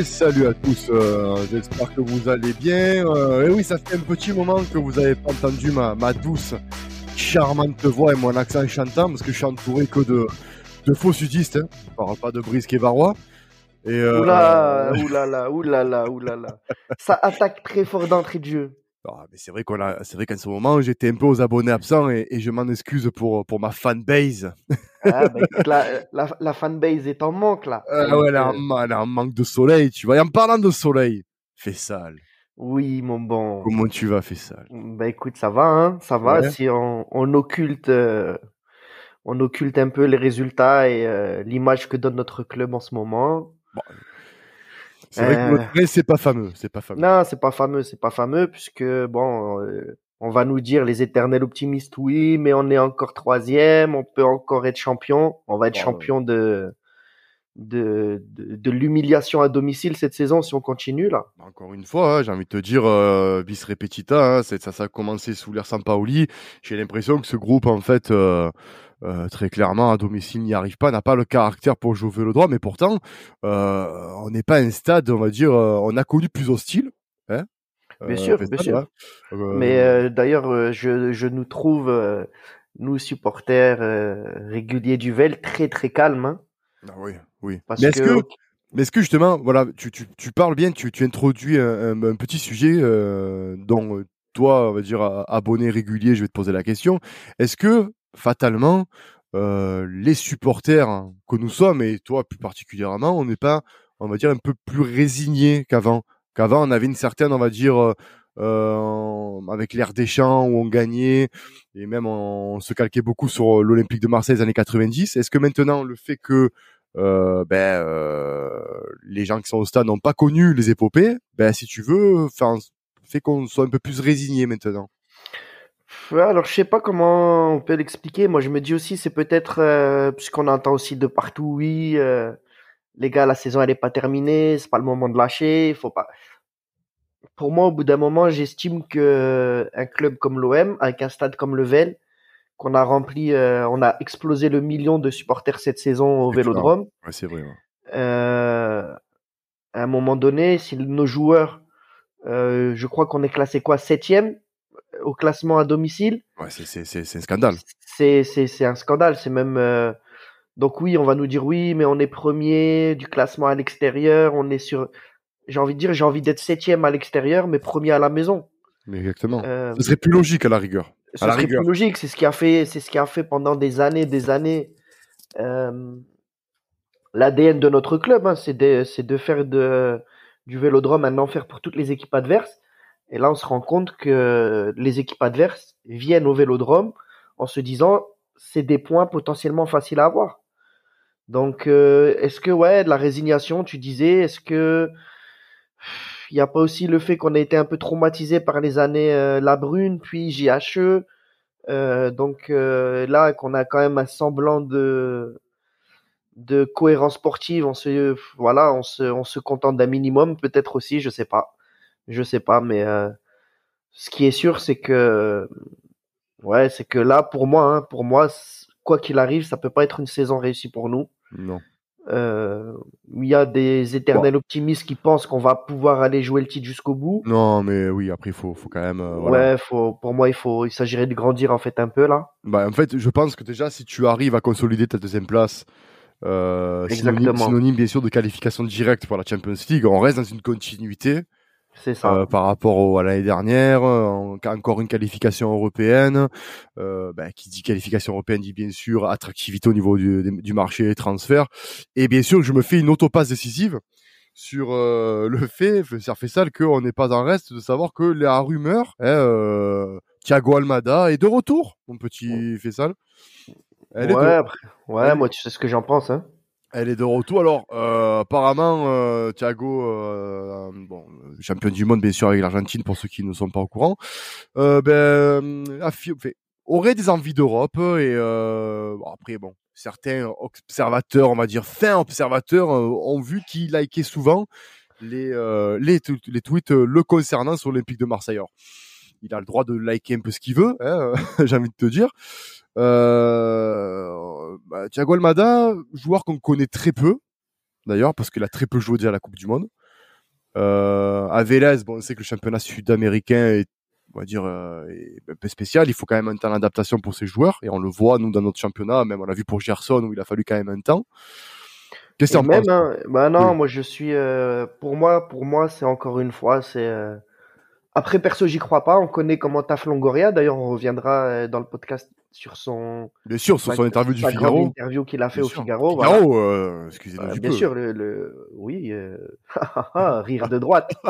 Et salut à tous, euh, j'espère que vous allez bien. Euh, et oui, ça fait un petit moment que vous n'avez pas entendu ma, ma douce, charmante voix et mon accent chantant, parce que je suis entouré que de, de faux sudistes. Hein. Je parle pas de Brice Varois. Et euh, oula, oulala, oulala, oulala. Ça attaque très fort d'entrée de jeu. Ah, mais c'est vrai qu'on a, c'est vrai qu'en ce moment, j'étais un peu aux abonnés absents et, je m'en excuse pour, pour ma fanbase. Ah, bah, la, la, la, fanbase est en manque, là. Ah ouais, elle, est en, manque de soleil, tu vois. Et en parlant de soleil, fais sale. Oui, mon bon. Comment tu vas, sale? Bah écoute, ça va, hein, ça va. Si on, on occulte, euh, on occulte un peu les résultats et euh, l'image que donne notre club en ce moment. Bon, c'est vrai que euh. c'est pas fameux, c'est pas fameux. Non, c'est pas fameux, c'est pas fameux puisque bon, euh, on va nous dire les éternels optimistes, oui, mais on est encore troisième, on peut encore être champion, on va être champion de de, de, l'humiliation à domicile cette saison si on continue là. Encore une fois, hein, j'ai envie de te dire, euh, bis repetita, hein, ça, ça a commencé sous l'air Sampaoli. J'ai l'impression que ce groupe, en fait, euh, euh, très clairement, à domicile n'y arrive pas, n'a pas le caractère pour jouer au vélodrome, mais pourtant, euh, on n'est pas un stade, on va dire, euh, on a connu plus hostile. Hein bien sûr, bien sûr. Hein. Mais d'ailleurs, je, je, nous trouve, nous supporters réguliers du Vel, très très calmes. Hein. Ah oui, oui. mais est-ce que, mais est-ce que justement, voilà, tu, tu, tu parles bien, tu, tu introduis un, un, petit sujet dont toi, on va dire, abonné régulier, je vais te poser la question. Est-ce que fatalement, euh, les supporters que nous sommes, et toi plus particulièrement, on n'est pas, on va dire, un peu plus résignés qu'avant. Qu'avant, on avait une certaine, on va dire, euh, euh avec l'air des champs où on gagnait, et même on, se calquait beaucoup sur l'Olympique de Marseille des années 90. Est-ce que maintenant, le fait que euh, ben, euh, les gens qui sont au stade n'ont pas connu les épopées, ben, si tu veux, fait qu'on soit un peu plus résigné maintenant? Alors je sais pas comment on peut l'expliquer. Moi, je me dis aussi, c'est peut-être euh, puisqu'on entend aussi de partout, oui, euh, les gars, la saison elle est pas terminée, c'est pas le moment de lâcher, faut pas. Pour moi, au bout d'un moment, j'estime que un club comme l'OM, avec un stade comme le Vel, qu'on a rempli, euh, on a explosé le million de supporters cette saison au Vélodrome. Ouais, c'est vrai. à un moment donné, si nos joueurs, je crois qu'on est classé quoi, septième au classement à domicile. Ouais, c'est un scandale. C'est un scandale. C'est même. Euh, donc oui, on va nous dire oui, mais on est premier du classement à l'extérieur. On est sur. J'ai envie de dire, j'ai envie d'être septième à l'extérieur, mais premier à la maison. Mais exactement. Euh, ce serait plus logique à la rigueur. Ce serait plus logique. C'est ce qui a fait, c'est ce qui a fait pendant des années, des années. Euh, L'ADN de notre club, hein, c'est de, de faire de, du vélodrome un enfer pour toutes les équipes adverses. Et là, on se rend compte que les équipes adverses viennent au vélodrome en se disant c'est des points potentiellement faciles à avoir. Donc, euh, est-ce que, ouais, de la résignation, tu disais, est-ce que il n'y a pas aussi le fait qu'on a été un peu traumatisé par les années euh, La Brune, puis JHE, euh, donc là, qu'on a quand même un semblant de de cohérence sportive, on se voilà, on se on se contente d'un minimum, peut-être aussi, je sais pas. Je sais pas, mais euh, ce qui est sûr, c'est que ouais, c'est que là, pour moi, hein, pour moi, quoi qu'il arrive, ça peut pas être une saison réussie pour nous. Non. Euh, il y a des éternels optimistes qui pensent qu'on va pouvoir aller jouer le titre jusqu'au bout. Non, mais oui, après il faut, faut quand même. Euh, ouais, faut, pour moi, il faut, il s'agirait de grandir en fait un peu là. Bah, en fait, je pense que déjà, si tu arrives à consolider ta deuxième place, euh, synonyme, synonyme, bien sûr de qualification directe pour la Champions League, on reste dans une continuité. C'est ça. Euh, par rapport à l'année dernière, euh, encore une qualification européenne. Euh, ben, qui dit qualification européenne dit bien sûr attractivité au niveau du, du marché transfert. Et bien sûr, je me fais une autopasse décisive sur euh, le fait, ça fait ça qu'on n'est pas en reste de savoir que la rumeur, hein, Thiago Almada est de retour, mon petit Fessal. Elle ouais, après, ouais, moi tu sais ce que j'en pense. Hein. Elle est de retour. Alors, euh, apparemment, euh, Thiago, euh, bon, champion du monde, bien sûr, avec l'Argentine, pour ceux qui ne sont pas au courant, euh, ben, aurait des envies d'Europe. Et après, bon, certains observateurs, on va dire fins observateurs, ont vu qu'il likait souvent les, tweets le concernant sur l'Olympique de Marseille. Il a le droit de liker un peu ce qu'il veut, hein, j'ai envie de te dire. Euh, bah, Thiago Almada, joueur qu'on connaît très peu, d'ailleurs, parce qu'il a très peu joué déjà à la Coupe du Monde. Euh, à Vélez, bon, on sait que le championnat sud-américain est, on va dire, euh, un peu spécial. Il faut quand même un temps d'adaptation pour ces joueurs, et on le voit nous dans notre championnat. Même on l'a vu pour Gerson où il a fallu quand même un temps. Qu'est-ce que même, hein, bah non, moi je suis, euh, pour moi, pour moi, c'est encore une fois, c'est euh, après, perso, j'y crois pas. On connaît comment taffe Longoria. D'ailleurs, on reviendra euh, dans le podcast sur son. Bien sûr, sur son interview du Figaro. interview qu'il a fait au Figaro. Figaro, euh, excusez-moi euh, Bien sûr, le, le... oui, euh... rire de droite.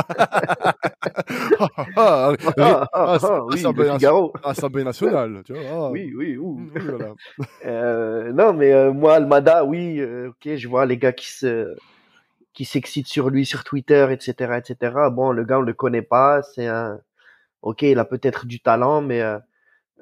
ah, oui, le Figaro. Assemblée nationale, tu vois. Ah. Oui, oui, oui. Voilà. euh, non, mais euh, moi, Almada, oui, ok, je vois les gars qui se qui s'excite sur lui sur Twitter, etc., etc. Bon, le gars, on le connaît pas. C'est un, ok, il a peut-être du talent, mais euh,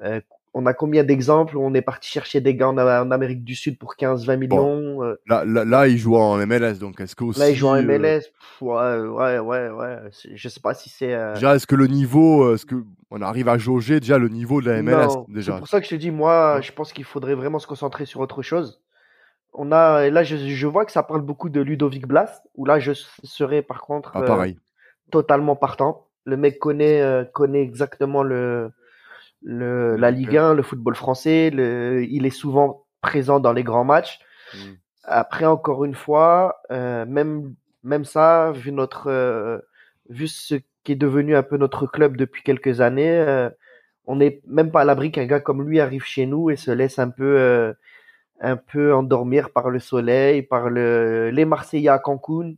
euh, on a combien d'exemples où on est parti chercher des gars en, Amérique du Sud pour 15-20 millions euh? là, là, là, il joue en MLS, donc est-ce que aussi, Là, il joue en MLS. ouais, ouais, ouais, ouais. Je sais pas si c'est. Déjà, est-ce que le niveau, est-ce que on arrive à jauger déjà le niveau de la MLS déjà? C'est pour ça que je te dis, moi, je pense qu'il faudrait vraiment se concentrer sur autre chose on a là je, vois que ça parle beaucoup de Ludovic Blas où là je serais par contre ah, pareil. Euh, totalement partant. Le mec connaît euh, connaît exactement le le la Ligue 1, le football français, le, il est souvent présent dans les grands matchs. Hmm. Après encore une fois, euh, même même ça vu notre vu ce qui est devenu un peu notre club depuis quelques années, on n'est même pas à l'abri qu'un gars comme lui arrive chez nous et se laisse un peu un peu endormir par le soleil, par le, les Marseillais à Cancun.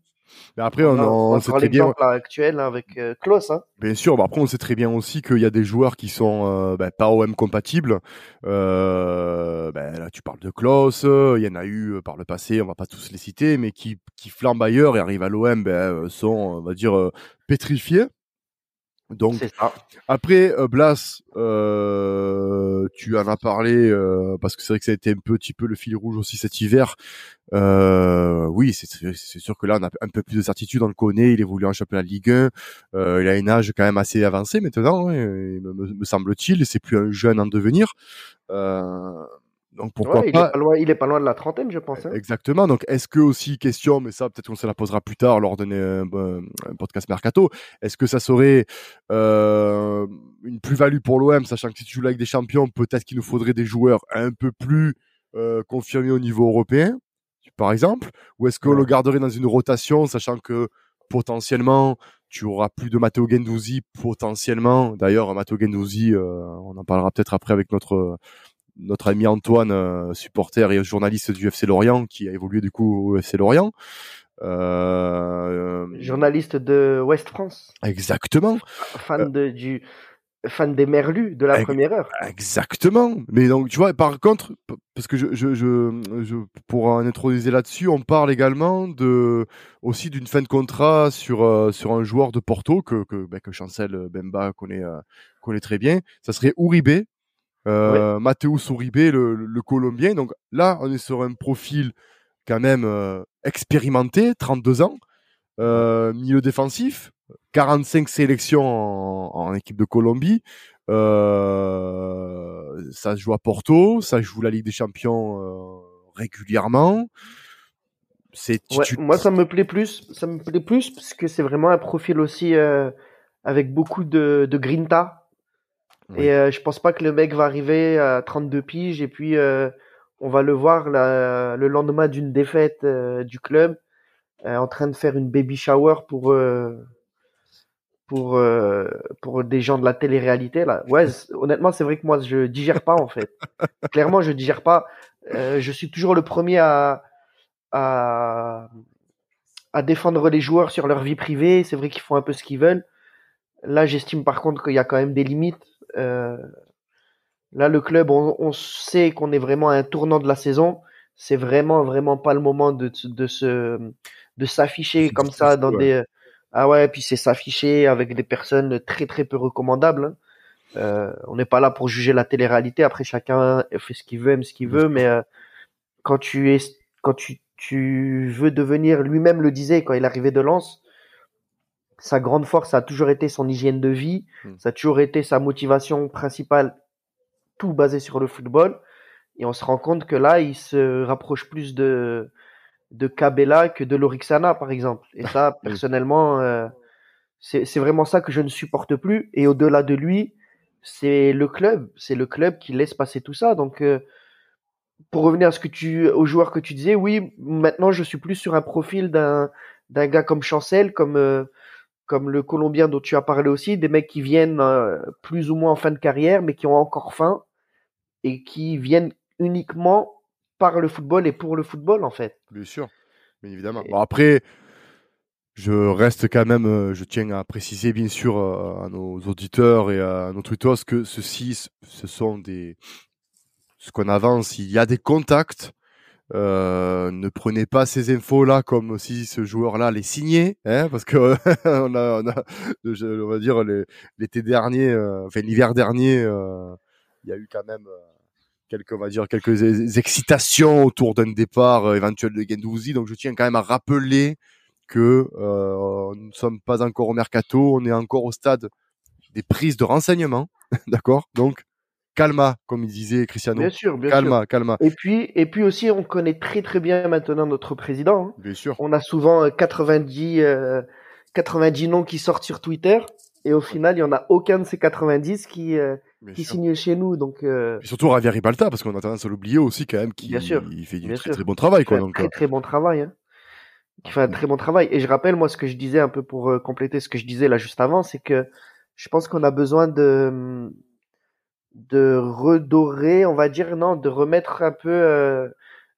Mais après, on, on, on sait très bien. actuel hein, avec euh, Klaus. Hein. Bien sûr. Bah après, on sait très bien aussi qu'il y a des joueurs qui sont euh, bah, pas OM compatibles. Euh, bah, là, tu parles de Klaus. Il y en a eu par le passé. On va pas tous les citer, mais qui qui flambent ailleurs et arrivent à l'OM, ben, sont, on va dire, pétrifiés. Donc après euh, Blas, euh, tu en as parlé euh, parce que c'est vrai que ça a été un petit peu le fil rouge aussi cet hiver. Euh, oui, c'est sûr que là on a un peu plus de certitude, on le connaît, il évolue en championnat de Ligue 1, il a un âge quand même assez avancé maintenant, hein, me, me semble-t-il, c'est plus un jeune en devenir. Donc pourquoi il pas... Est pas loin, il est pas loin de la trentaine, je pense. Hein. Exactement. Donc est-ce que aussi question, mais ça peut-être qu'on se la posera plus tard lors d'un euh, podcast mercato. Est-ce que ça serait euh, une plus-value pour l'OM, sachant que si tu joues avec des champions, peut-être qu'il nous faudrait des joueurs un peu plus euh, confirmés au niveau européen, par exemple, ou est-ce qu'on le garderait dans une rotation, sachant que potentiellement tu auras plus de Matteo Gendouzi potentiellement. D'ailleurs, Matteo Gendouzi, euh, on en parlera peut-être après avec notre notre ami Antoine, euh, supporter et journaliste du FC Lorient, qui a évolué du coup au FC Lorient. Euh, journaliste de West France. Exactement. Fan euh, de, du fan des Merlus de la première heure. Exactement. Mais donc tu vois, par contre, parce que je, je, je, pour en introduire là-dessus, on parle également de aussi d'une fin de contrat sur sur un joueur de Porto que que, ben, que Chancel Bemba connaît connaît très bien. Ça serait Uribe, euh, Matteo Uribe, le, Colombien. Donc là, on est sur un profil quand même euh, expérimenté, 32 ans, euh, milieu défensif, 45 sélections en, équipe de Colombie. Euh, ça se joue à Porto, ça joue la Ligue des Champions régulièrement. C'est moi ça me plaît plus, ça me plaît plus parce que c'est vraiment un profil aussi avec beaucoup de, de grinta et euh, je pense pas que le mec va arriver à 32 piges et puis euh, on va le voir le lendemain d'une défaite euh, du club en train de faire une baby shower pour pour pour des gens de la télé-réalité là. Ouais, honnêtement, c'est vrai que moi je digère pas en fait. Clairement, je digère pas. je suis toujours le premier à à à défendre les joueurs sur leur vie privée. C'est vrai qu'ils font un peu ce qu'ils veulent. Là, j'estime par contre qu'il y a quand même des limites euh, là, le club, on, sait qu'on est vraiment à un tournant de la saison. C'est vraiment, vraiment pas le moment de, de se, de s'afficher comme ça dans des, ah ouais, puis c'est s'afficher avec des personnes très, très peu recommandables. Hein. Euh, on n'est pas là pour juger la télé-réalité. Après, chacun fait ce qu'il veut, aime ce qu'il veut. Mais euh, quand tu es, quand tu, tu veux devenir, lui-même le disait quand il arrivait de Lens, sa grande force a toujours été son hygiène de vie, hmm. ça a toujours été sa motivation principale, tout basé sur le football. Et on se rend compte que là, il se rapproche plus de de Cabella que de Lorixana, par exemple. Et ça, personnellement, euh, c'est vraiment ça que je ne supporte plus. Et au-delà de lui, c'est le club. C'est le club qui laisse passer tout ça. Donc, euh, pour revenir à ce que tu, aux joueurs que tu disais, oui, maintenant je suis plus sur un profil d'un d'un gars comme Chancel, comme euh, comme le Colombien dont tu as parlé aussi, des mecs qui viennent plus ou moins en fin de carrière, mais qui ont encore faim et qui viennent uniquement par le football et pour le football, en fait. Bien sûr, bien évidemment. Bon, après, je reste quand même, euh, je tiens à préciser bien sûr euh, à nos auditeurs et à nos tweetos que ceci, ce sont des, ce qu'on avance, il y a des contacts. Euh, ne prenez pas ces infos-là comme si ce joueur-là les signait, hein, parce que on a, on a, on va dire l'été dernier, enfin l'hiver dernier, il y a eu quand même quelques, on va dire, quelques excitations autour d'un départ euh, éventuel de Gendouzi. Donc, je tiens quand même à rappeler que euh, nous ne sommes pas encore au mercato, on est encore au stade des prises de renseignements, d'accord? Donc, calma, comme il disait Cristiano. Bien sûr, bien calma, sûr. calma. Et puis, et puis aussi, on connaît très très bien maintenant notre président. Hein. Bien sûr. On a souvent 90, euh, 90 noms qui sortent sur Twitter, et au final, il y en a aucun de ces 90 qui qui signe chez nous. Donc, euh... Et surtout Javier Ribalta, parce qu'on a tendance à l'oublier aussi quand même, qui il fait du très, très bon travail. Quoi, donc, très euh. très bon travail. Hein. Qui fait un très bon travail. Et je rappelle, moi, ce que je disais un peu pour euh, compléter ce que je disais là juste avant, c'est que je pense qu'on a besoin de de redorer, on va dire, non, de remettre un peu euh,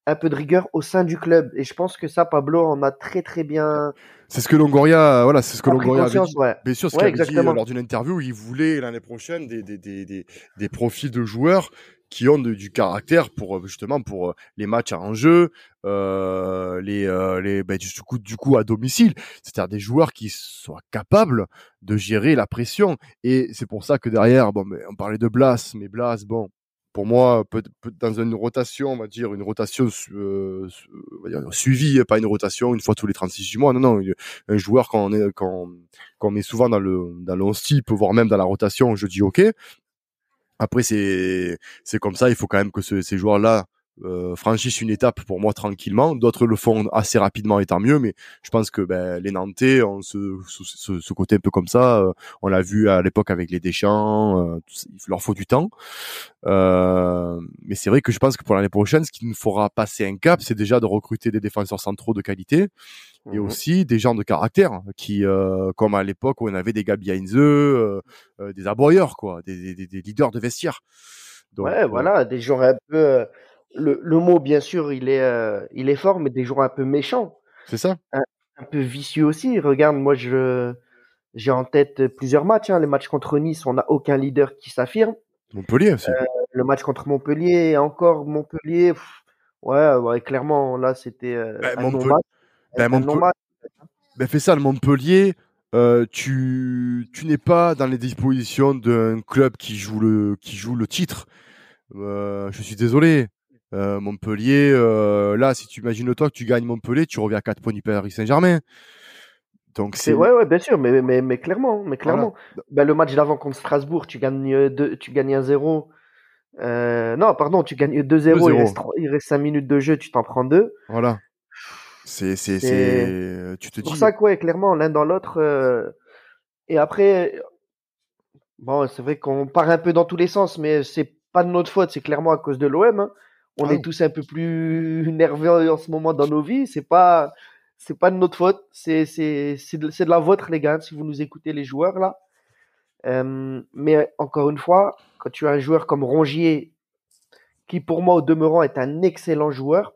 un peu de rigueur au sein du club. Et je pense que ça, Pablo en a très très bien. C'est ce que Longoria, voilà, c'est ce que Longoria avait dit. Ouais. Bien sûr, ce qu'il avait dit lors d'une interview, il voulait l'année prochaine des, des, des, des, des profils de joueurs qui ont de, du caractère pour justement pour euh, les matchs à enjeu, euh, les euh, les ben, du coup du coup à domicile, c'est-à-dire des joueurs qui soient capables de gérer la pression. Et c'est pour ça que derrière, bon, on parlait de Blas, mais Blas, bon, pour moi, peut, peut, dans une rotation, on va dire une rotation euh, suivie, pas une rotation une fois tous les 36 mois. Non, non, un joueur quand on est quand, quand on est souvent dans le dans le 11 type, voire même dans la rotation, je dis ok. Après, c'est c'est comme ça. Il faut quand même que ce, ces joueurs-là euh, franchissent une étape pour moi tranquillement. D'autres le font assez rapidement et tant mieux, mais je pense que ben, les Nantais ont ce, ce, ce, côté un peu comme ça. Euh, on l'a vu à l'époque avec les Deschamps, euh, il leur faut du temps. Euh, mais c'est vrai que je pense que pour l'année prochaine, ce qui nous fera passer un cap, c'est déjà de recruter des défenseurs centraux de qualité et mmh aussi des gens de caractère qui, euh, comme à l'époque où on avait des Gabi Heinze, euh, des aboyeurs, quoi, des, des, des, leaders de vestiaire. Donc, ouais, voilà, des gens un peu le, le mot, bien sûr, il est, euh, il est fort, mais des joueurs un peu méchants. C'est ça. Un, un, peu vicieux aussi. Regarde, moi, je, j'ai en tête plusieurs matchs. Hein. Les matchs contre Nice, on n'a aucun leader qui s'affirme. Montpellier aussi. Euh, le match contre Montpellier, encore Montpellier. ouais, ouais, clairement, là, c'était euh, ben, un Montpellier. Ben, fais ça, le Montpellier. Euh, tu, tu n'es pas dans les dispositions d'un club qui joue le, qui joue le titre. Euh, je suis désolé. Euh, Montpellier, euh, là, si tu imagines toi que tu gagnes Montpellier, tu reviens à 4 points du Paris Saint-Germain. Donc c'est ouais, ouais, bien sûr, mais, mais, mais clairement, mais clairement. Ben, le match d'avant contre Strasbourg, tu gagnes deux, tu gagnes un 0 euh, non, pardon, tu gagnes 2-0, il reste, il reste 5 minutes de jeu, tu t'en prends deux. Voilà. C'est, c'est, c'est, tu te dis. pour ça que, ouais, clairement, l'un dans l'autre. Euh... Et après, bon, c'est vrai qu'on part un peu dans tous les sens, mais c'est pas de notre faute, c'est clairement à cause de l'OM. Hein on est tous un peu plus nerveux en ce moment dans nos vies. C'est pas, c'est pas de notre faute. C'est, c'est, c'est de, la vôtre, les gars, si vous nous écoutez, les joueurs, là. Euh, mais encore une fois, quand tu as un joueur comme Rongier, qui pour moi, au demeurant, est un excellent joueur,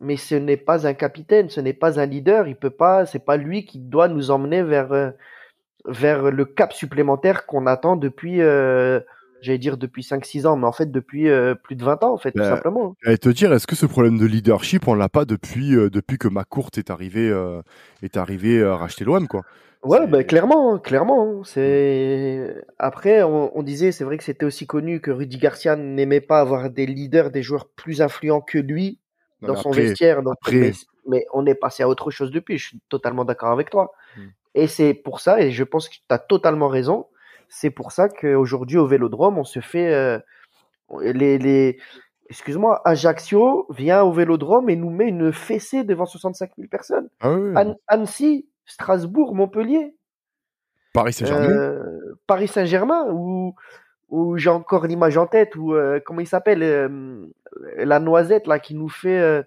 mais ce n'est pas un capitaine, ce n'est pas un leader, il peut pas, c'est pas lui qui doit nous emmener vers, euh, vers le cap supplémentaire qu'on attend depuis, euh, j'allais dire depuis 5-6 ans, mais en fait depuis euh, plus de 20 ans, en fait, tout ben, simplement. Et te dire, est-ce que ce problème de leadership, on l'a pas depuis, euh, depuis que McCourt est arrivé, euh, est arrivé à racheter l'OM, quoi? Ouais, ben clairement, hein, clairement. Hein. C'est après, on, on disait, c'est vrai que c'était aussi connu que Rudy Garcia n'aimait pas avoir des leaders, des joueurs plus influents que lui dans son vestiaire. Donc, mais, mais, on est passé à autre chose depuis. Je suis totalement d'accord avec toi. Hmm. Et c'est pour ça, et je pense que tu as totalement raison c'est pour ça qu'aujourd'hui au Vélodrome, on se fait euh, les, les excuse-moi, Ajaccio vient au Vélodrome et nous met une fessée devant 65 000 personnes. Ah Annecy, Strasbourg, Montpellier. Paris Saint-Germain. Euh, Paris Saint-Germain, où, où j'ai encore l'image en tête, où, euh, comment il s'appelle, euh, la noisette, là, qui nous fait,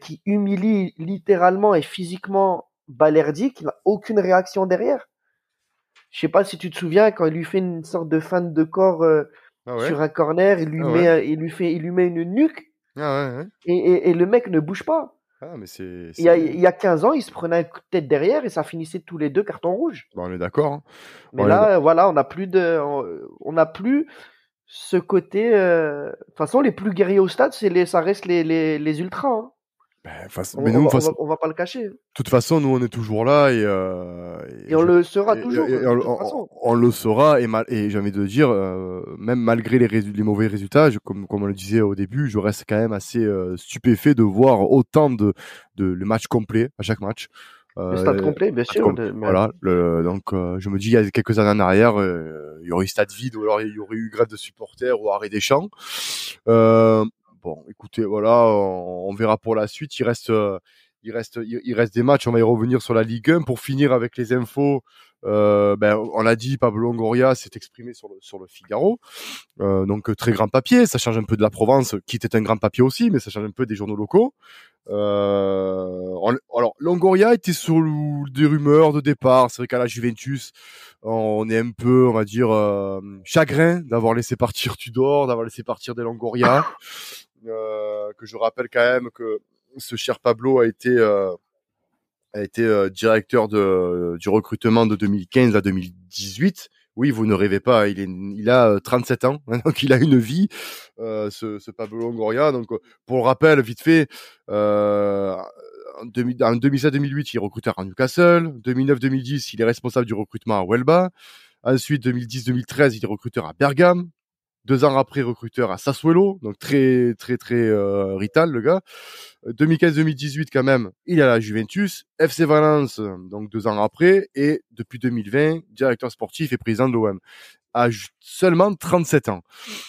qui humilie littéralement et physiquement Balerdi, qui n'a aucune réaction derrière. Je sais pas si tu te souviens, quand il lui fait une sorte de fin de corps ah sur un corner, il lui, ah met, il lui, fait, il lui met une nuque. Ah et, et, le mec ne bouge pas. Ah, mais c'est, il, y a, il y a 15 ans, il se prenait un coup de tête derrière et ça finissait tous les deux cartons rouges. Bon, on est d'accord. Hein. Mais là, voilà, on n'a plus de, on n'a plus ce côté. Euh, de toute façon, les plus guerriers au stade, c'est les, ça reste les, les, les ultras. Hein. Ben, on, mais nous, on, va, pas le cacher. De toute façon, nous, on est toujours là et, euh, et, on le sera toujours. on, le saura et, mal, et j'ai envie de dire, euh, même malgré les, les, mauvais résultats, comme, comme on le disait au début, je reste quand même assez euh, stupéfait de voir autant de, de le match complet à chaque match. le stade complet, bien sûr. Voilà. Le, donc, je me dis, il y a quelques années en arrière, il y aurait eu stade vide ou alors il y aurait eu grève de supporters ou arrêt des champs. Euh, Bon, écoutez, voilà, on, verra pour la suite. Il reste, euh, il reste, des matchs. On va y revenir sur la Ligue 1 pour finir avec les infos. Euh, ben, on l'a dit, Pablo Longoria s'est exprimé sur le, sur le Figaro. Euh, donc très grand papier, ça change un peu de la Provence, qui était un grand papier aussi, mais ça change un peu des journaux locaux. alors Longoria était sur des rumeurs de départ. C'est vrai qu'à la Juventus, on est un peu, on va dire, chagrin d'avoir laissé partir Tudor, d'avoir laissé partir des Longoria. Euh, que je rappelle quand même que ce cher Pablo a été euh, euh, directeur du recrutement de 2015 à 2018. Oui, vous ne rêvez pas, il, a 37 ans, donc il a une vie, ce, Pablo Longoria. Donc, pour le rappel, vite fait, en 2007-2008, il est recruteur à Newcastle. 2009-2010, il est responsable du recrutement à Huelva. Ensuite, 2010-2013, il est recruteur à Bergame. Deux ans après, recruteur à Sassuolo, donc très très très euh, rital le gars. 2015-2018 quand même, il est à la Juventus, FC Valence, donc deux ans après, et depuis 2020, directeur sportif et président de l'OM à seulement 37 ans.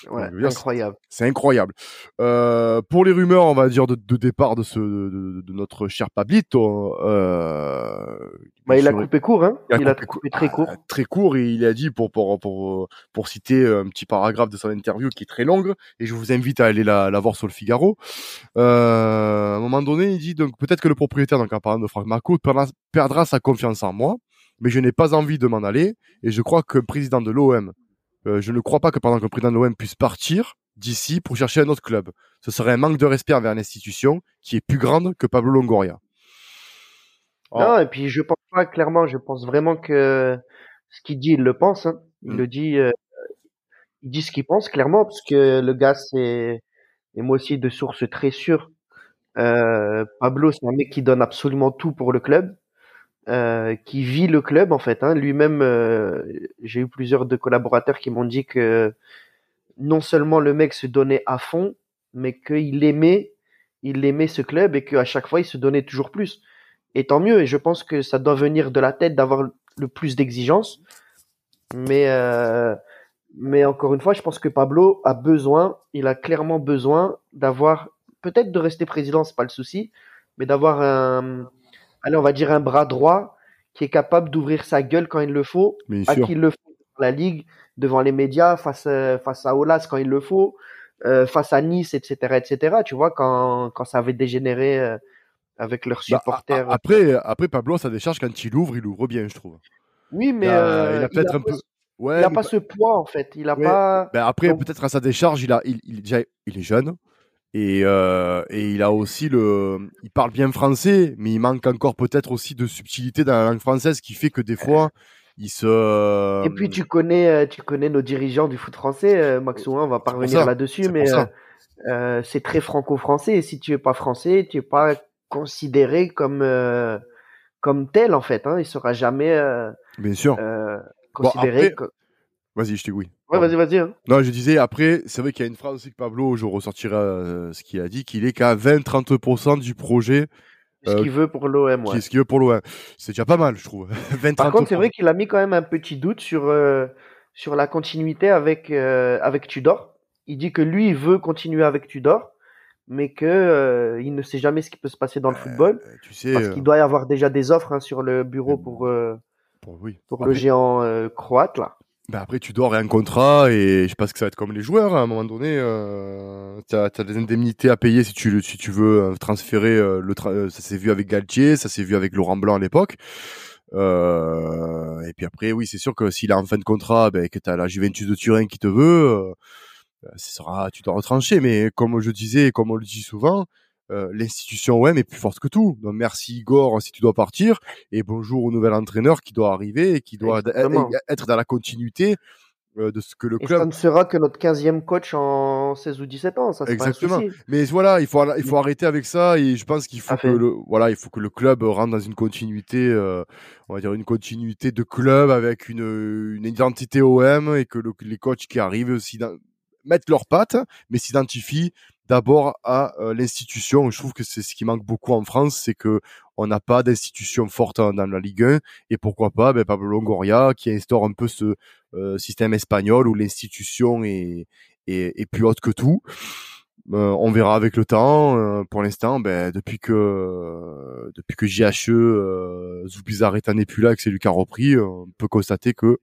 Ouais, incroyable. C'est incroyable. Euh, pour les rumeurs, on va dire de, de départ de ce de, de, notre cher Pablito, euh, bah, il a coupé court, hein. Il a, coupé, très court. Ah, très court et il a dit pour pour pour pour citer un petit paragraphe de son interview qui est très longue et je vous invite à aller la, la voir sur le Figaro. Euh, à un moment donné, il dit donc peut-être que le propriétaire donc en parlant de Franck Marco perdra, perdra sa confiance en moi mais je n'ai pas envie de m'en aller. Et je crois que le président de l'OM, euh, je ne crois pas que pendant que le président de l'OM puisse partir d'ici pour chercher un autre club. Ce serait un manque de respect envers l'institution qui est plus grande que Pablo Longoria. Non, et puis je pense pas clairement, je pense vraiment que ce qu'il dit, il le pense. Hein. Il mm. le dit, euh, il dit ce qu'il pense clairement, parce que le gars, c'est, et moi aussi de sources très sûres, euh, Pablo, c'est un mec qui donne absolument tout pour le club. Euh, qui vit le club en fait. Hein. Lui-même, euh, j'ai eu plusieurs de collaborateurs qui m'ont dit que non seulement le mec se donnait à fond, mais qu'il aimait, il aimait ce club et qu'à chaque fois il se donnait toujours plus. Et tant mieux. Et je pense que ça doit venir de la tête d'avoir le plus d'exigence. Mais euh, mais encore une fois, je pense que Pablo a besoin, il a clairement besoin d'avoir peut-être de rester président, c'est pas le souci, mais d'avoir un allez, on va dire un bras droit qui est capable d'ouvrir sa gueule quand il le faut, à qui il le faut dans la ligue, devant les médias, face, euh, face à Olas quand il le faut, euh, face à Nice, etc., etc. Tu vois, quand, quand ça avait dégénéré euh, avec leurs bah, supporters. après, après, Pablo, ça décharge quand il ouvre, il ouvre bien, je trouve. Oui, mais il a, peut-être un peu. Ouais, il n'a pas ce poids en fait. Il a pas. Ben après, peut-être à sa décharge, il a, il, il, déjà, il est jeune. Et, euh, et il a aussi le, il parle bien français, mais il manque encore peut-être aussi de subtilité dans la langue française, qui fait que des fois, il se. Et puis tu connais, euh, tu connais nos dirigeants du foot français, euh, Max on va pas revenir là-dessus, mais euh, c'est très franco-français. Et si tu es pas français, tu es pas considéré comme comme tel en fait. Hein. Il sera jamais. bien sûr. considéré. Vas-y, je t'ai oui. Ouais, vas-y, vas-y. Hein. Non, je disais, après, c'est vrai qu'il y a une phrase aussi que Pablo, je ressortirai euh, ce qu'il a dit, qu'il est qu'à 20-30% du projet. ce qu'il veut pour l'OM, ouais. Ce qu'il veut pour l'OM. C'est déjà pas mal, je trouve. 20, Par contre, c'est vrai qu'il a mis quand même un petit doute sur, euh, sur la continuité avec, euh, avec Tudor. il dit que lui, il veut continuer avec Tudor, mais que euh, il ne sait jamais ce qui peut se passer dans le football. tu sais, parce qu'il doit y avoir déjà des offres hein, sur le bureau pour, pour, oui. pour le géant croate là. Ben après, tu dois un contrat et je pense que ça va être comme les joueurs. Hein, à un moment donné, euh, tu as, des indemnités à payer si tu, si tu veux euh, transférer. Euh, le euh, ça s'est vu avec Galtier, ça s'est vu avec Laurent Blanc à l'époque. Euh, et puis après, oui, c'est sûr que s'il a en fin de contrat, ben, que tu as la Juventus de Turin qui te veut, euh, sera, tu dois retrancher. Mais comme je disais, comme on le dit souvent, euh, l'institution OM est plus forte que tout. Donc merci Igor si tu dois partir et bonjour au nouvel entraîneur qui doit arriver et qui doit être dans la continuité euh, de ce que le club. ça ne sera que notre 15e coach en 16 ou 17 ans, ça Exactement. Mais voilà, il faut il faut arrêter avec ça et je pense qu'il faut que le voilà, il faut que le club rentre dans une continuité euh, on va dire une continuité de club avec une, une identité OM et que les coachs qui arrivent aussi mettent leurs pattes mais s'identifient d'abord à euh, l'institution. Je trouve que c'est ce qui manque beaucoup en France, c'est que on n'a pas d'institution forte dans la Ligue 1 et pourquoi pas ben, Pablo Longoria qui instaure un peu ce euh, système espagnol où l'institution est, est, est, plus haute que tout. Euh, on verra avec le temps. pour l'instant, ben, depuis que depuis que JHE euh, Zoubizarreta n'est plus là, que c'est lui qui a repris, on peut constater que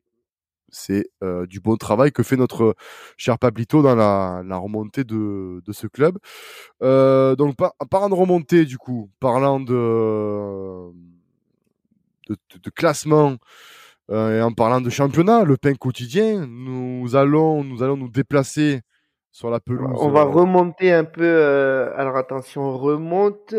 c'est euh, du bon travail que fait notre cher Pablito dans la, la remontée de, de, ce club. Euh, donc, par, parlant de remontée, du coup, parlant de, de, de classement euh, et en parlant de championnat, le pain quotidien, nous allons nous, allons nous déplacer sur la pelouse. On va remonter un peu. Alors attention, on remonte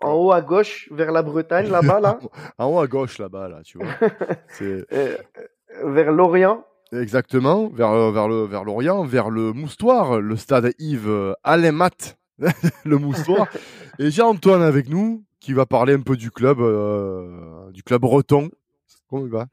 en haut à gauche vers la Bretagne là-bas là. en haut à gauche là-bas là, tu vois. vers l'Orient. Exactement, vers, euh, vers le vers l'Orient, vers le Moustoir, le stade Yves euh, Alemat, le Moustoir. Et j'ai Antoine avec nous qui va parler un peu du club, euh, du club breton. Comment il va?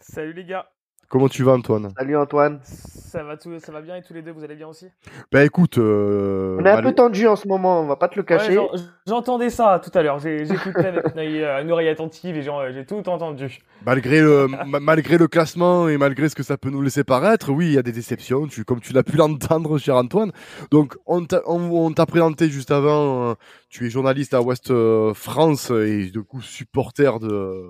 Salut les gars. Comment tu vas, Antoine? Salut, Antoine. Ça va, tout, ça va bien et tous les deux, vous allez bien aussi? Bah écoute. Euh, on est un peu tendu en ce moment, on va pas te le cacher. J'entendais ça tout à l'heure. J'écoutais avec une oreille, attentive et j'ai tout entendu. Malgré le, malgré le classement et malgré ce que ça peut nous laisser paraître, oui, il y a des déceptions, tu, comme tu l'as pu l'entendre, cher Antoine. Donc, on t'a présenté juste avant. Euh, tu es journaliste à Ouest euh, France et du coup supporter de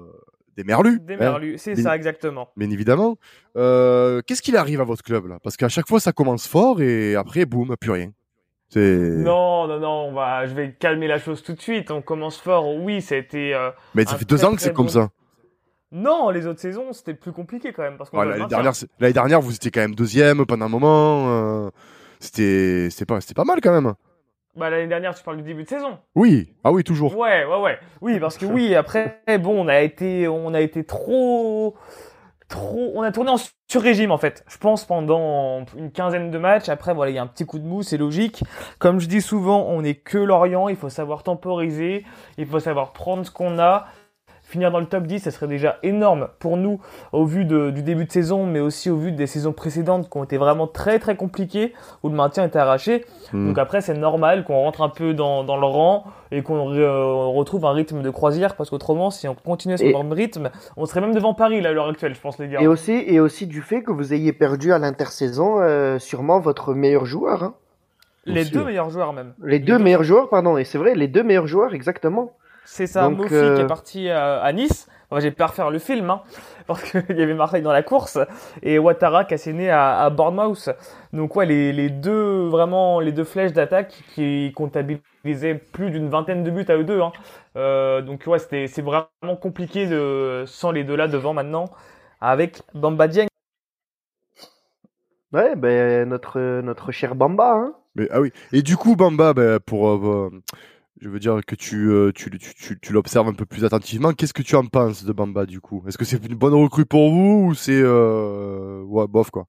des Merlus. Des hein. Merlus, c'est ça exactement. Bien évidemment. Euh, qu'est-ce qu'il arrive à votre club là? Parce qu'à chaque fois ça commence fort et après boum, plus rien. Non, non, non, on va, je vais calmer la chose tout de suite. On commence fort, oui, ça a été. Euh, Mais ça fait deux ans que c'est comme ça. Non, les autres saisons, c'était plus compliqué quand même. parce l'année, dernière, l'année dernière, vous étiez quand même deuxième pendant un moment. Euh, c'était, c'était pas, c'était pas mal quand même. Bah, l'année dernière, tu parles du début de saison. Oui, ah oui, toujours. Ouais, ouais, ouais. Oui, parce que oui, après, bon, on a été, on a été trop, trop, on a tourné en sur-régime, en fait. Je pense pendant une quinzaine de matchs. Après, voilà, il y a un petit coup de mou, c'est logique. Comme je dis souvent, on n'est que Lorient. Il faut savoir temporiser. Il faut savoir prendre ce qu'on a finir dans le top 10, ça serait déjà énorme pour nous au vu du début de saison, mais aussi au vu des saisons précédentes qui ont été vraiment très très compliquées, où le maintien était arraché. Hmm. Donc après, c'est normal qu'on rentre un peu dans, le rang et qu'on euh, retrouve un rythme de croisière, parce qu'autrement, si on continuait sur le même rythme, on serait même devant Paris à l'heure actuelle, je pense, les gars. Et aussi, et aussi du fait que vous ayez perdu à l'intersaison euh, sûrement votre meilleur joueur. Hein. Les deux meilleurs joueurs même. Les, deux, meilleurs joueurs, pardon, et c'est vrai, les deux meilleurs joueurs, exactement. C'est ça, Mofi qui est euh, parti à, Nice. Moi, j'ai peur faire le film, hein, parce qu'il y avait Marseille dans la course et Ouattara qui a à, à Bournemouth. Donc ouais, les, deux vraiment les deux flèches d'attaque qui comptabilisaient plus d'une vingtaine de buts à eux deux. Hein. Euh, donc ouais, c'était c'est vraiment compliqué de sans les deux là devant maintenant avec Bamba Dieng. Ouais, ben notre notre cher Bamba. Hein. Mais ah oui. Et du coup Bamba, ben, pour euh, je veux dire que tu, euh, tu, tu, tu, l'observes un peu plus attentivement. Qu'est-ce que tu en penses de Bamba du coup? Est-ce que c'est une bonne recrue pour vous ou c'est euh, ouais, bof quoi?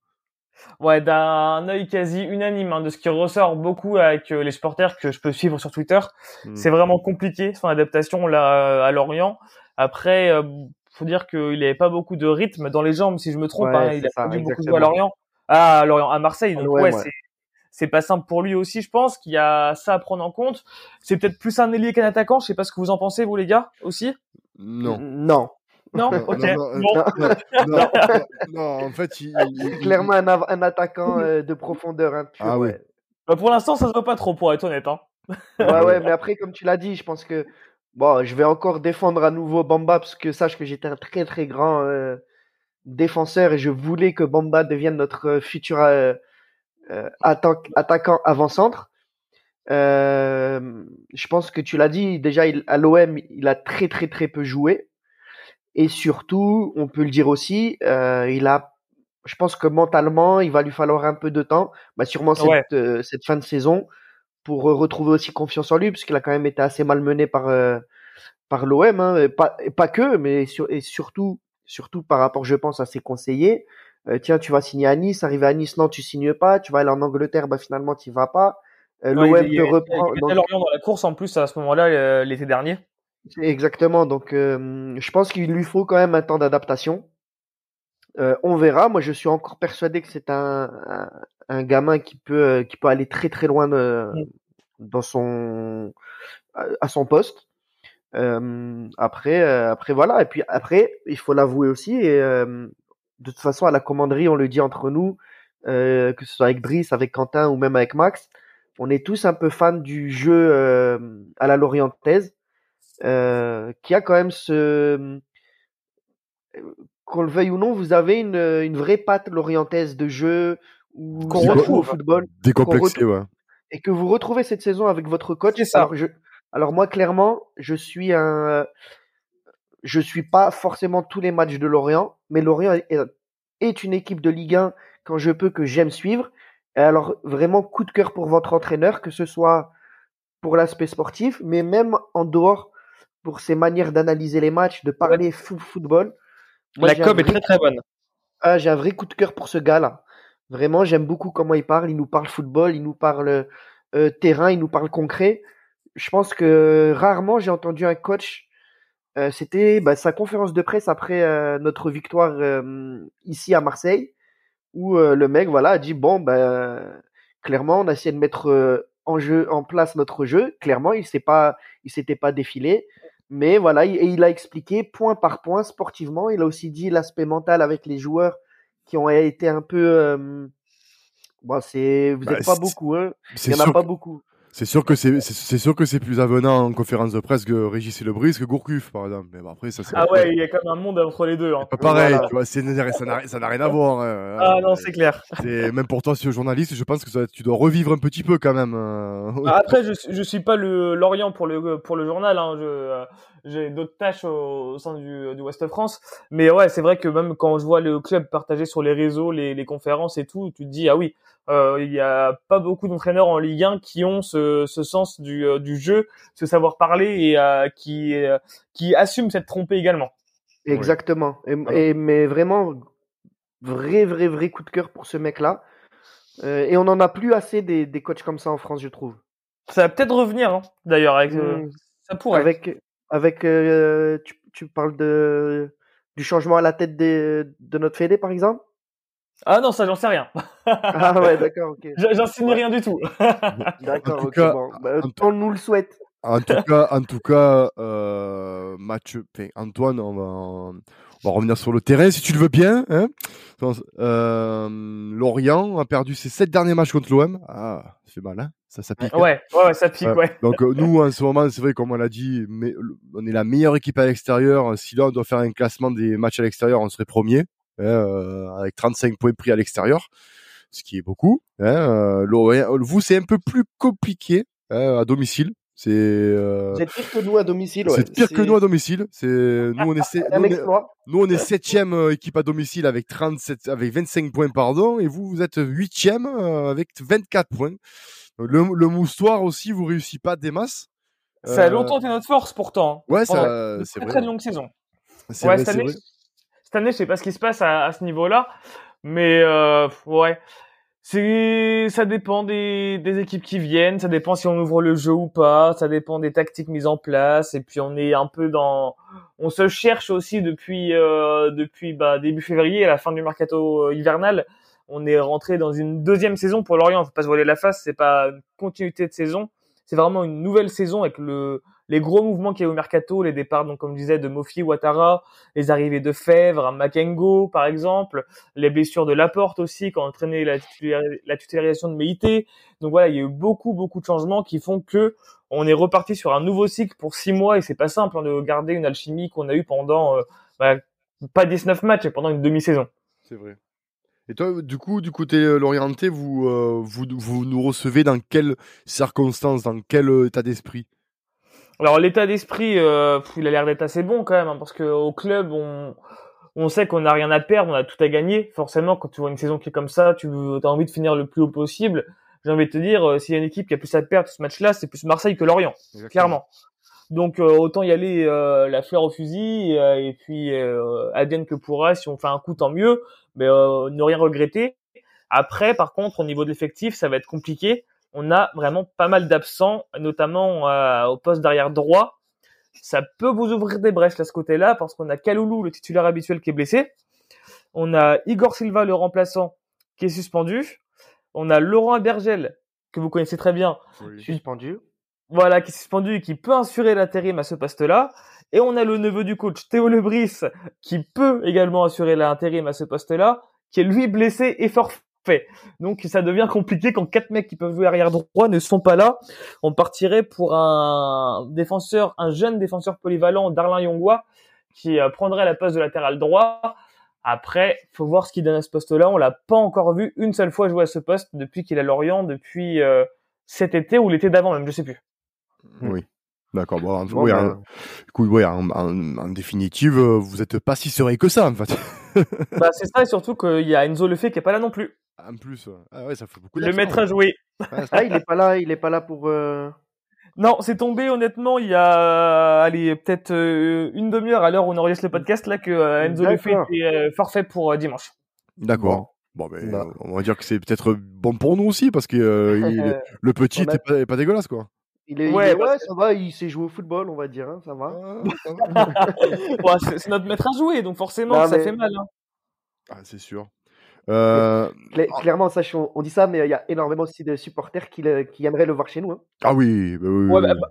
Ouais, d'un œil quasi unanime, hein, de ce qui ressort beaucoup avec euh, les supporters que je peux suivre sur Twitter. Hmm. C'est vraiment compliqué son adaptation là à Lorient. Après, faut dire qu'il n'avait pas beaucoup de rythme dans les jambes, si je me trompe. hein, il a perdu beaucoup de à Lorient. Ah, à Lorient, à Marseille. Donc ouais, c'est pas simple pour lui aussi, je pense qu'il y a ça à prendre en compte. C'est peut-être plus un ailier qu'un attaquant. Je sais pas ce que vous en pensez, vous les gars, aussi. Non. Non. Non, ok. Non, en fait, il, clairement un, un attaquant euh, de profondeur. Hein, ah oui. Bah, pour l'instant, ça se voit pas trop, pour être honnête. Hein. ouais, ouais, mais après, comme tu l'as dit, je pense que bon, je vais encore défendre à nouveau Bamba parce que sache que j'étais un très très grand euh, défenseur et je voulais que Bamba devienne notre futur euh, attaquant avant-centre. je pense que tu l'as dit, déjà il, à l'OM, il a très très très peu joué. Et surtout, on peut le dire aussi, euh, il a, je pense que mentalement, il va lui falloir un peu de temps, bah sûrement cette, euh, cette fin de saison, pour retrouver aussi confiance en lui, puisqu'il a quand même été assez malmené par euh, par l'OM, hein, et pas et pas que, mais et surtout surtout par rapport, je pense, à ses conseillers. Tiens, tu vas signer à Nice, arriver à Nice, non, tu signes pas. Tu vas aller en Angleterre, bah finalement, tu vas pas. L'OM te reprend. Il Lorient dans la course en plus à ce moment-là l'été dernier. Exactement. Donc, euh, je pense qu'il lui faut quand même un temps d'adaptation. Euh, on verra. Moi, je suis encore persuadé que c'est un, un, gamin qui peut, euh, qui peut aller très très loin mm. dans son, à son poste. après, après voilà. Et puis après, il faut l'avouer aussi. Et de toute façon, à la commanderie, on le dit entre nous, que ce soit avec Brice, avec Quentin ou même avec Max, on est tous un peu fans du jeu à la Lorientaise. Euh, qui a quand même ce qu'on le veuille ou non, vous avez une, une vraie patte lorientaise de jeu qu'on retrouve au football. Décomplexé, ouais. Et que vous retrouvez cette saison avec votre coach. Alors, je, alors moi, clairement, je suis un, je suis pas forcément tous les matchs de Lorient, mais Lorient est, une équipe de Ligue 1 quand je peux que j'aime suivre. Et alors vraiment coup de cœur pour votre entraîneur, que ce soit pour l'aspect sportif, mais même en dehors pour ses manières d'analyser les matchs, de parler football. la com est très très bonne. Ah, j'ai un vrai coup de cœur pour ce gars-là. Vraiment, j'aime beaucoup comment il parle. Il nous parle football, il nous parle euh, terrain, il nous parle concret. Je pense que rarement j'ai entendu un coach. Euh, C'était bah, sa conférence de presse après euh, notre victoire euh, ici à Marseille, où le mec voilà a dit bon ben clairement on a essayé de mettre en jeu en place notre jeu. Clairement, il s'est pas il s'était pas défilé. Mais voilà, et il a expliqué point par point sportivement. Il a aussi dit l'aspect mental avec les joueurs qui ont été un peu. Bon, c'est vous n'êtes bah, pas beaucoup, hein. Il n'y en a pas beaucoup. C'est sûr que c'est c'est sûr que c'est plus avenant en conférence de presse que Régis et Lebris que Gourcuff par exemple. Mais bon, après ça Ah ouais, il y a quand même un monde entre les deux. Hein. Pas pareil, tu vois, ça n'a rien à voir. Hein. Ah non, c'est clair. même pour toi, si tu es journaliste, je pense que tu dois revivre un petit peu quand même. Euh, ah, après, je je suis pas le Lorient pour le pour le journal. Hein. Je euh, j'ai d'autres tâches au, sein du, du Ouest France. Mais ouais, c'est vrai que même quand je vois le club partager sur les réseaux, les, les conférences et tout, tu te dis ah oui, il y a pas beaucoup d'entraîneurs en Ligue 1 qui ont ce, ce sens du, euh, du jeu, ce savoir parler et euh, qui euh, qui assument cette trompée également. Exactement. Et, mais vraiment vrai vrai vrai coup de cœur pour ce mec-là. et on en a plus assez des, des coachs comme ça en France, je trouve. Ça va peut-être revenir, hein, d'ailleurs. Avec, mmh. ça pourrait. Avec, avec euh, tu, tu, parles de du changement à la tête des, de notre Fédé, par exemple? Ah non, ça, j'en sais rien. ah ouais, d'accord, ok. J'en signe rien du tout. d'accord, ok, bon. Bah, on nous le souhaite. En tout cas, en tout cas euh, match, Antoine, on va, on va revenir sur le terrain si tu le veux bien. Hein euh, Lorient a perdu ses sept derniers matchs contre l'OM. Ah, c'est mal, hein ça, ça pique. Ouais, ouais, ça pique, ouais. Donc euh, nous, en ce moment, c'est vrai, comme on l'a dit, mais, on est la meilleure équipe à l'extérieur. Si là, on doit faire un classement des matchs à l'extérieur, on serait premier, hein, euh, avec 35 points pris à l'extérieur, ce qui est beaucoup. Hein, euh, vous, c'est un peu plus compliqué hein, à domicile. C'est euh... Vous êtes pire que nous à domicile. Ouais. C'est pire que nous à domicile. C'est nous on est nous, on est... nous on est septième euh, équipe à domicile avec 37 avec 25 points pardon et vous vous êtes huitième euh, avec 24 points. Le, le moustoir aussi vous réussissez pas des masses. Ça a euh, longtemps été notre force pourtant. Ouais, ça c'est très, très longue saison. Ouais, vrai, cette, année, vrai. Cette année, je sais pas ce qui se passe à, à ce niveau-là, mais euh, ouais, c'est, ça dépend des, des équipes qui viennent, ça dépend si on ouvre le jeu ou pas, ça dépend des tactiques mises en place, et puis on est un peu dans, on se cherche aussi depuis euh, depuis bah, début février, à la fin du mercato euh, hivernal, on est rentré dans une deuxième saison pour Lorient. Faut pas se voiler la face, c'est pas une continuité de saison, c'est vraiment une nouvelle saison avec le les gros mouvements qu'il y a au mercato, les départs, comme je disais, de Mofi, Ouattara, les arrivées de Fèvre, Makengo, par exemple, les blessures de Laporte aussi, qui ont entraîné la, la de Meïté. Donc voilà, il y a eu beaucoup, beaucoup de changements qui font que on est reparti sur un nouveau cycle pour six mois et c'est pas simple hein, de garder une alchimie qu'on a eue pendant euh, bah, pas 19 matchs et pendant une demi-saison. C'est vrai. Et toi, du coup, du côté euh, Lorienté, euh, vous, vous nous recevez dans quelles circonstances, dans quel état d'esprit? Alors l'état d'esprit, euh, il a l'air d'être assez bon quand même, hein, parce que au club, on, on sait qu'on n'a rien à perdre, on a tout à gagner. Forcément, quand tu vois une saison qui est comme ça, tu as envie de finir le plus haut possible. J'ai envie de te dire, euh, s'il y a une équipe qui a plus à perdre ce match-là, c'est plus Marseille que Lorient, clairement. Donc euh, autant y aller la fleur au fusil et puis advienne que pourra. Si on fait un coup, tant mieux, mais ne rien regretter. Après, par contre, au niveau de l'effectif, ça va être compliqué on a vraiment pas mal d'absents, notamment euh, au poste d'arrière droit. Ça peut vous ouvrir des brèches à ce côté-là, parce qu'on a Kaloulou, le titulaire habituel, qui est blessé. On a Igor Silva, le remplaçant, qui est suspendu. On a Laurent Abergel, que vous connaissez très bien. Suspendu. Voilà, qui est suspendu et qui peut assurer l'intérim à ce poste-là. Et on a le neveu du coach, Théo Lebris, qui peut également assurer l'intérim à ce poste-là, qui est lui blessé et forfait fait. Donc ça devient compliqué quand quatre mecs qui peuvent jouer arrière droit ne sont pas là. On partirait pour un défenseur, un jeune défenseur polyvalent, Darlin Yongwa, qui euh, prendrait la place de latéral droit. Après, faut voir ce qu'il donne à ce poste-là. On l'a pas encore vu une seule fois jouer à ce poste depuis qu'il est à Lorient, depuis euh, cet été ou l'été d'avant même, je sais plus. Oui. D'accord. Bon, oui, ben, en, en, définitive, euh, vous êtes pas si serein que ça, en fait. bah, c'est ça, et surtout qu'il y a Enzo Lefebvre qui est pas là non plus. En plus, ah ouais, ça fait beaucoup. Le maître à jouer. ah, il est pas là, il est pas là pour. Euh, non, c'est tombé honnêtement il y a allez peut-être euh, une demi-heure à l'heure où on enregistre le podcast là que Enzo Lefebvre était forfait pour dimanche. D'accord. Bon, ben, bah. on va dire que c'est peut-être bon pour nous aussi parce que le petit est pas dégueulasse quoi. Il est, ouais, ouais, ça va, il sait jouer au football, on va dire, hein, ça va. c'est notre maître à jouer, donc forcément, ça fait mal. Hein. Ah, c'est sûr. Euh... clairement, ça, on, dit ça, mais il y a énormément aussi de supporters qui, qui aimeraient le voir chez nous. Hein. Ah oui, bah oui, ouais, bah, bah,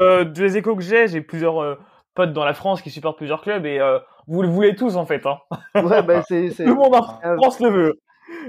euh, des échos que j'ai, j'ai plusieurs euh, potes dans la France qui supportent plusieurs clubs et euh, vous le voulez tous en fait. Hein. Ouais, bah, c'est, Tout le monde en France le veut.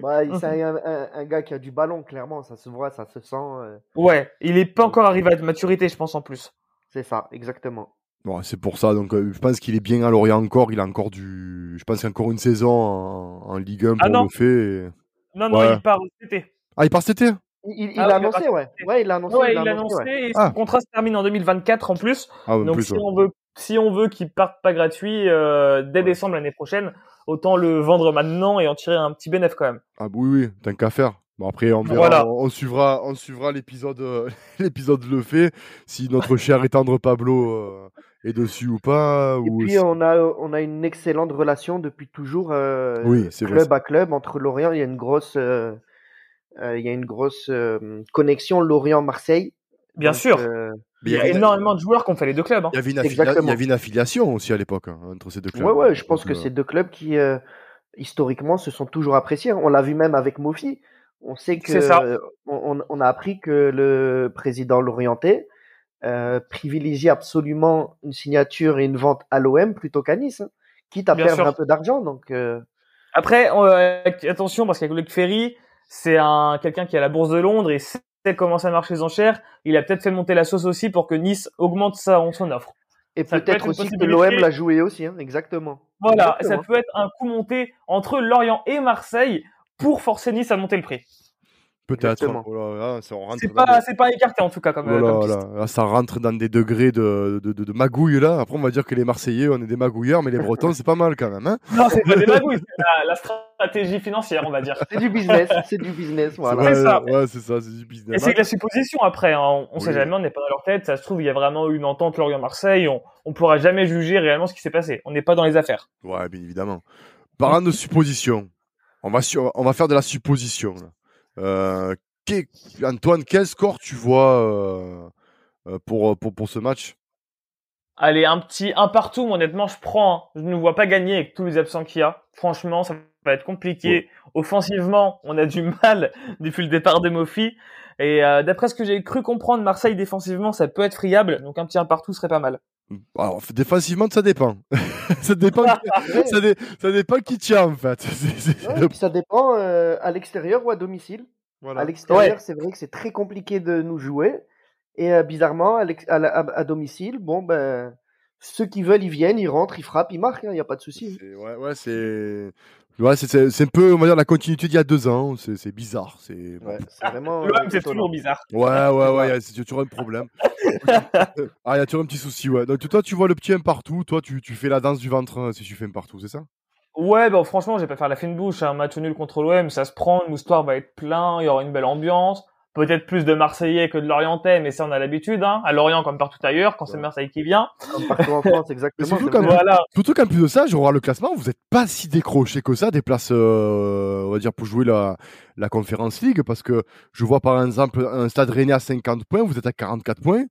Bah, c'est un, un, gars qui a du ballon, clairement, ça se voit, ça se sent. Euh. Ouais, il est pas encore arrivé à maturité, je pense, en plus. C'est ça, exactement. Bon, c'est pour ça, donc euh, je pense qu'il est bien à Lorient encore, il a encore du. Je pense qu'il y a encore une saison en, Ligue 1 ah pour le fait. Non, non, il part cet été. Ah, il part cet été il, il, ah, a annoncé, ouais. Ouais, il a annoncé. Ouais, il a annoncé, et son ah. contrat se termine en 2024 en plus. Ah, donc si, on veut, si on veut qu'il parte pas gratuit euh, dès décembre l'année prochaine, autant le vendre maintenant et en tirer un petit bénéfice quand même. Ah oui, oui, tant qu'à faire. Bon après on, verra, on, suivra, on suivra l'épisode, euh, l'épisode le fait si notre cher et tendre Pablo euh, est dessus ou pas. Et puis on a, on a une excellente relation depuis toujours, euh, oui, club à club entre Lorient. Il y a une grosse, il y a une grosse connexion Lorient-Marseille. Bien sûr. Il y a, énormément de joueurs qui ont fait les deux clubs. Hein. Il, y avait une il y avait une affiliation aussi à l'époque hein, entre ces deux clubs. Ouais, ouais, je pense que c'est deux clubs qui, historiquement, se sont toujours appréciés. On l'a vu même avec Mofi. On sait que On, on, a appris que le président Lorientais euh, privilégie absolument une signature et une vente à l'OM plutôt qu'à Nice, hein, quitte à perdre un peu d'argent. Donc euh... après, euh, attention parce qu'avec Ferry, c'est un quelqu'un qui est à la bourse de Londres et sait comment ça marche les enchères. Il a peut-être fait monter la sauce aussi pour que Nice augmente sa son offre. Et peut-être aussi que l'OM l'a joué aussi, hein, exactement. Voilà, ça peut être un coup monté entre Lorient et Marseille pour forcer Nice à monter le prix. Peut-être. Oh c'est pas, des... pas, écarté en tout cas comme, oh là, ça rentre dans des degrés de, de, de, magouille là. Après on va dire que les Marseillais on est des magouilleurs, mais les Bretons c'est pas mal quand même. Hein non, c'est pas des magouilles, c'est la, stratégie financière on va dire. C'est du business, c'est du business. Voilà. C'est ça. Ouais, c'est ça, c'est du business. Et c'est que la supposition après. Hein. On, sait jamais, on n'est pas dans leur tête. Ça se trouve il y a vraiment une entente Lorient-Marseille. On, on pourra jamais juger réellement ce qui s'est passé. On n'est pas dans les affaires. Ouais, bien évidemment. Parlant de supposition, on va, on va faire de la supposition. Là. Euh, Antoine, quel score tu vois euh, euh, pour, pour, pour ce match? Allez, un petit un partout, honnêtement, je prends. Hein. Je ne vois pas gagner avec tous les absents qu'il y a. Franchement, ça va être compliqué. Offensivement, on a du mal depuis le départ de Mofi. Et euh, d'après ce que j'ai cru comprendre, Marseille défensivement, ça peut être friable, donc un petit 1 partout serait pas mal. Alors, défensivement, ça dépend. ça, dépend ça, dépend qui tient, en fait. ça dépend euh, à l'extérieur ou à domicile. À l'extérieur, c'est vrai que c'est très compliqué de nous jouer. Et euh, bizarrement, à, à, domicile, bon, ben, ceux qui veulent, ils viennent, ils rentrent, ils frappent, ils marquent, il hein, n'y a pas de souci. Ouais, ouais, c'est. Ouais, c'est un peu, on va dire, la continuité d'il y a deux ans. C'est bizarre. C'est ouais, vraiment. c'est toujours bizarre. Ouais, ouais, ouais, c'est toujours un problème. Ah, il y a toujours un petit souci, ouais. Donc, toi, tu vois le petit un partout. Toi, tu, fais la danse du ventre hein, si tu fais un partout, c'est ça? Ouais, bon, franchement, je vais pas faire la fine bouche. Un match nul contre l'OM, ça se prend. Le moustoir va être plein. Il y aura une belle ambiance peut-être plus de Marseillais que de Lorientais, mais ça on a l'habitude, hein, à Lorient comme partout ailleurs, quand c'est Marseille qui vient. Comme partout en France, exactement. surtout, voilà. qu'en plus de ça, je regarde le classement, vous n'êtes pas si décroché que ça des places, euh, on va dire, pour jouer la, la Conférence League, parce que je vois par exemple un Stade Rennais à 50 points, vous êtes à 44 points.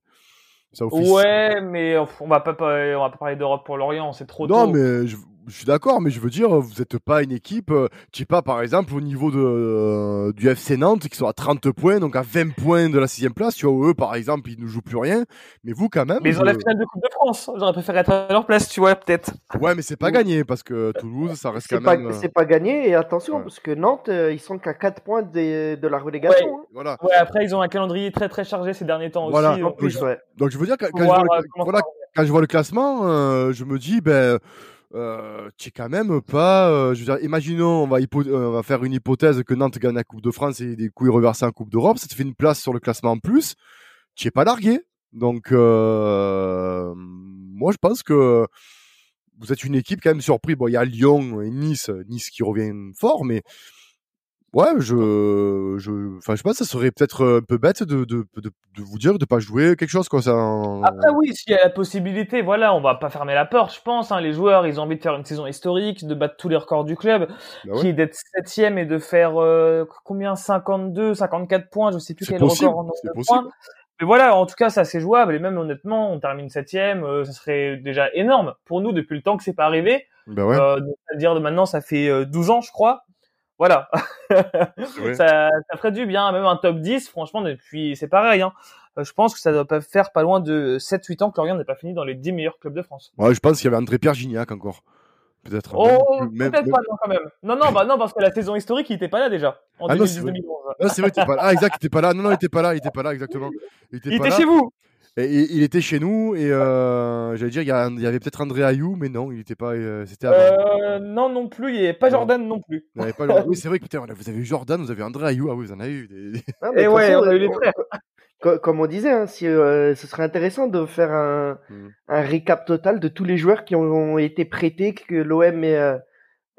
Ça Ouais, mais on va pas, on va pas parler d'Europe pour Lorient, c'est trop tôt. Non, mais je, je suis d'accord, mais je veux dire, vous n'êtes pas une équipe, euh, tu sais pas, par exemple, au niveau de, euh, du FC Nantes, qui sont à 30 points, donc à 20 points de la sixième place, tu vois, eux, par exemple, ils ne jouent plus rien, mais vous, quand même. Mais ils ont la finale de Coupe de France, j'aurais préféré être à leur place, tu vois, peut-être. Ouais, mais c'est pas gagné, parce que Toulouse, ça reste quand même. Euh, c'est pas gagné, et attention, parce que Nantes, ils sont qu'à 4 points de la relégation. Ouais, hein. voilà. ouais, après, ils ont un calendrier très très chargé ces derniers temps voilà. aussi. Donc, donc, je veux dire, quand, je, vois le, quand je vois le classement, je me dis, ben euh, tu es quand même pas. Euh, je veux dire, imaginons, on va, euh, on va faire une hypothèse que Nantes gagne la Coupe de France et des coups reversés en Coupe d'Europe, ça te fait une place sur le classement en plus. Tu es pas largué. Donc, euh, moi, je pense que vous êtes une équipe quand même surpris. Bon, il y a Lyon et Nice, Nice qui revient fort, mais Ouais, je, je, enfin, je pense que ça serait peut-être un peu bête de, de, de, de, vous dire de pas jouer quelque chose ça. Après, oui, s'il y a la possibilité, voilà, on va pas fermer la porte, je pense. Hein, les joueurs, ils ont envie de faire une saison historique, de battre tous les records du club, bah qui est d'être septième et de faire euh, combien? 52, 54 points, je sais plus quel record en nombre de points. Mais voilà, en tout cas, ça c'est jouable. Et même honnêtement, on termine septième, euh, ça serait déjà énorme pour nous depuis le temps que c'est pas arrivé. Bah ouais. euh, C'est-à-dire de maintenant, ça fait 12 euh, ans, je crois. Voilà. ça, ça ferait du bien, même un top 10, franchement, depuis, c'est pareil, hein. Euh, je pense que ça doit pas faire pas loin de 7-8 ans que Lorient n'est pas fini dans les 10 meilleurs clubs de France. Ouais, je pense qu'il y avait André-Pierre Gignac encore. Peut-être. Oh, peut-être pas, non, quand même. Non, non, bah, non, parce que la saison historique, il était pas là déjà. En ah 2010-2011. Ah, c'est vrai, il était pas là. Ah, exact, il était pas là. Non, non, il était pas là, il était pas là, exactement. Il était, il était chez vous. Et, il était chez nous et euh, j'allais dire il y, avait peut-être André Ayou mais non il n'était pas euh, c'était euh, non non plus il n'y avait pas Jordan non, plus oui c'est vrai que putain, vous avez eu Jordan vous avez André Ayou ah oui vous en avez eu des... et ouais on a eu les frères comme on disait hein, si, ce serait intéressant de faire un, hmm. un, récap total de tous les joueurs qui ont, été prêtés que l'OM et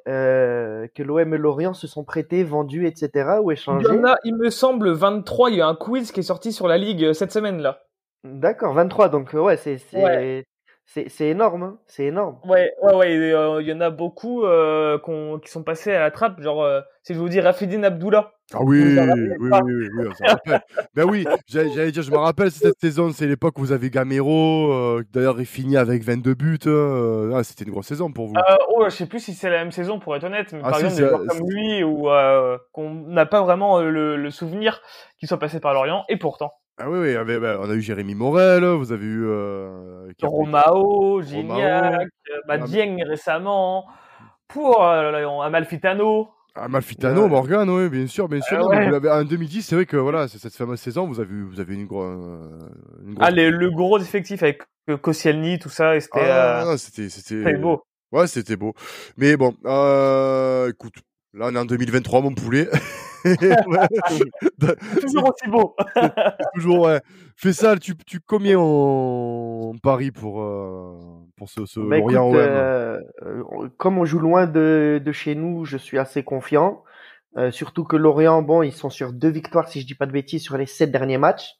que l'OM et Lorient se sont prêtés, vendus, etc. ou échangés. Il y en a, il me semble, 23. Il y a un quiz qui est sorti sur la Ligue cette semaine là. D'accord, 23, donc ouais, c'est c'est c'est c'est énorme, hein, c'est énorme. Ouais, ouais, ouais, il y en a beaucoup euh, qui sont passés à la trappe, genre si je vous dis Rafidine Abdullah. Ah oui, oui, oui, oui, oui, ça rappelle. ben oui, j'allais dire, je me rappelle cette saison, c'est l'époque où vous avez Gamero, d'ailleurs il finit avec 22 buts, ah, c'était une grosse saison pour vous. Euh, oh, je sais plus si c'est la même saison pour être honnête, mais par exemple des joueurs comme lui ou qu'on n'a pas vraiment le, le souvenir qu'ils soient passés par Lorient, et pourtant. Ah oui, oui bah, on a eu Jérémy Morel, vous avez eu... Euh, Romao, Gignac, euh, bah, Dieng récemment, pour euh, Amalfitano. Amalfitano, Morgan, oui, bien sûr, bien sûr. en 2010, c'est vrai que voilà, cette fameuse saison, vous avez, vous avez une, gros, une grosse... Ah, le gros effectif avec Koscielny, tout ça, c'était... Ah, c'était... C'était beau. Ouais, c'était beau. Mais bon, écoute, là, on est en 2023, mon poulet. toujours aussi beau. toujours, ouais. Fais ça, tu, tu combien en Paris pour, euh, pour ce, ce bah, Lorient euh, Comme on joue loin de, de, chez nous, je suis assez confiant. Euh, surtout que Lorient, bon, ils sont sur deux victoires, si je dis pas de bêtises, sur les sept derniers matchs.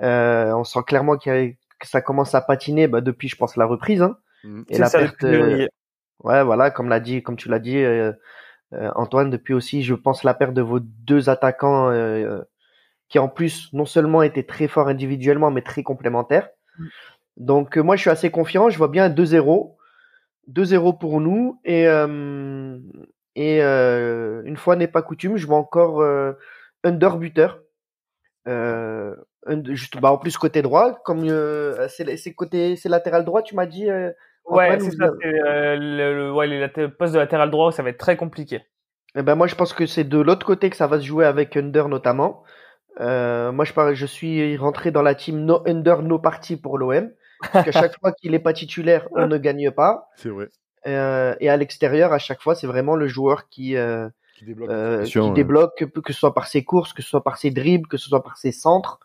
on sent clairement que ça commence à patiner bah, depuis, je pense, la reprise. Hein. Mmh. Et la perte. ouais, voilà, comme l'a dit, comme tu l'as dit, euh, Antoine, depuis aussi, je pense, la perte de vos deux attaquants euh, euh, qui en plus non seulement étaient très forts individuellement, mais très complémentaires. Mm. Donc moi, je suis assez confiant. Je vois bien 2-0. 2-0 pour nous. Et, et une fois n'est pas coutume, je vois encore under buteur. Euh, juste, bah, en plus côté droit, comme euh, c'est côté, c'est latéral droit, tu m'as dit. Euh, ouais, c'est ça. Euh, le, ouais, les postes de latéral droit, ça va être très compliqué. Eh ben moi, je pense que c'est de l'autre côté que ça va se jouer avec Under notamment. moi, je, je suis rentré dans la team no Under, no party pour l'OM. Parce qu'à chaque fois qu'il n'est pas titulaire, on ne gagne pas. C'est vrai. et à l'extérieur, à chaque fois, c'est vraiment le joueur qui, qui débloque, euh, qui débloque que, ce soit par ses courses, que ce soit par ses dribbles, que ce soit par ses centres.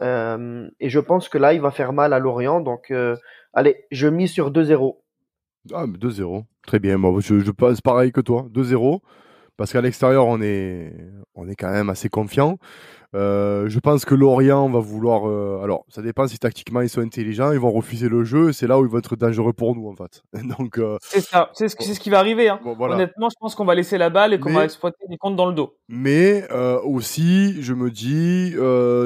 Euh, et je pense que là, il va faire mal à Lorient. Donc, euh, allez, je mise sur 2-0. Ah, 2-0. Très bien. Moi, je, je pareil que toi. 2-0. Parce qu'à l'extérieur, on est, on est quand même assez confiant. Euh, je pense que Lorient va vouloir. Euh, alors, ça dépend si tactiquement ils sont intelligents. Ils vont refuser le jeu. C'est là où ils vont être dangereux pour nous, en fait. Donc. Euh, c'est ça. C'est ce, ce, qui va arriver. Hein. Honnêtement, je pense qu'on va laisser la balle et qu'on va exploiter les comptes dans le dos. Mais aussi, je me dis,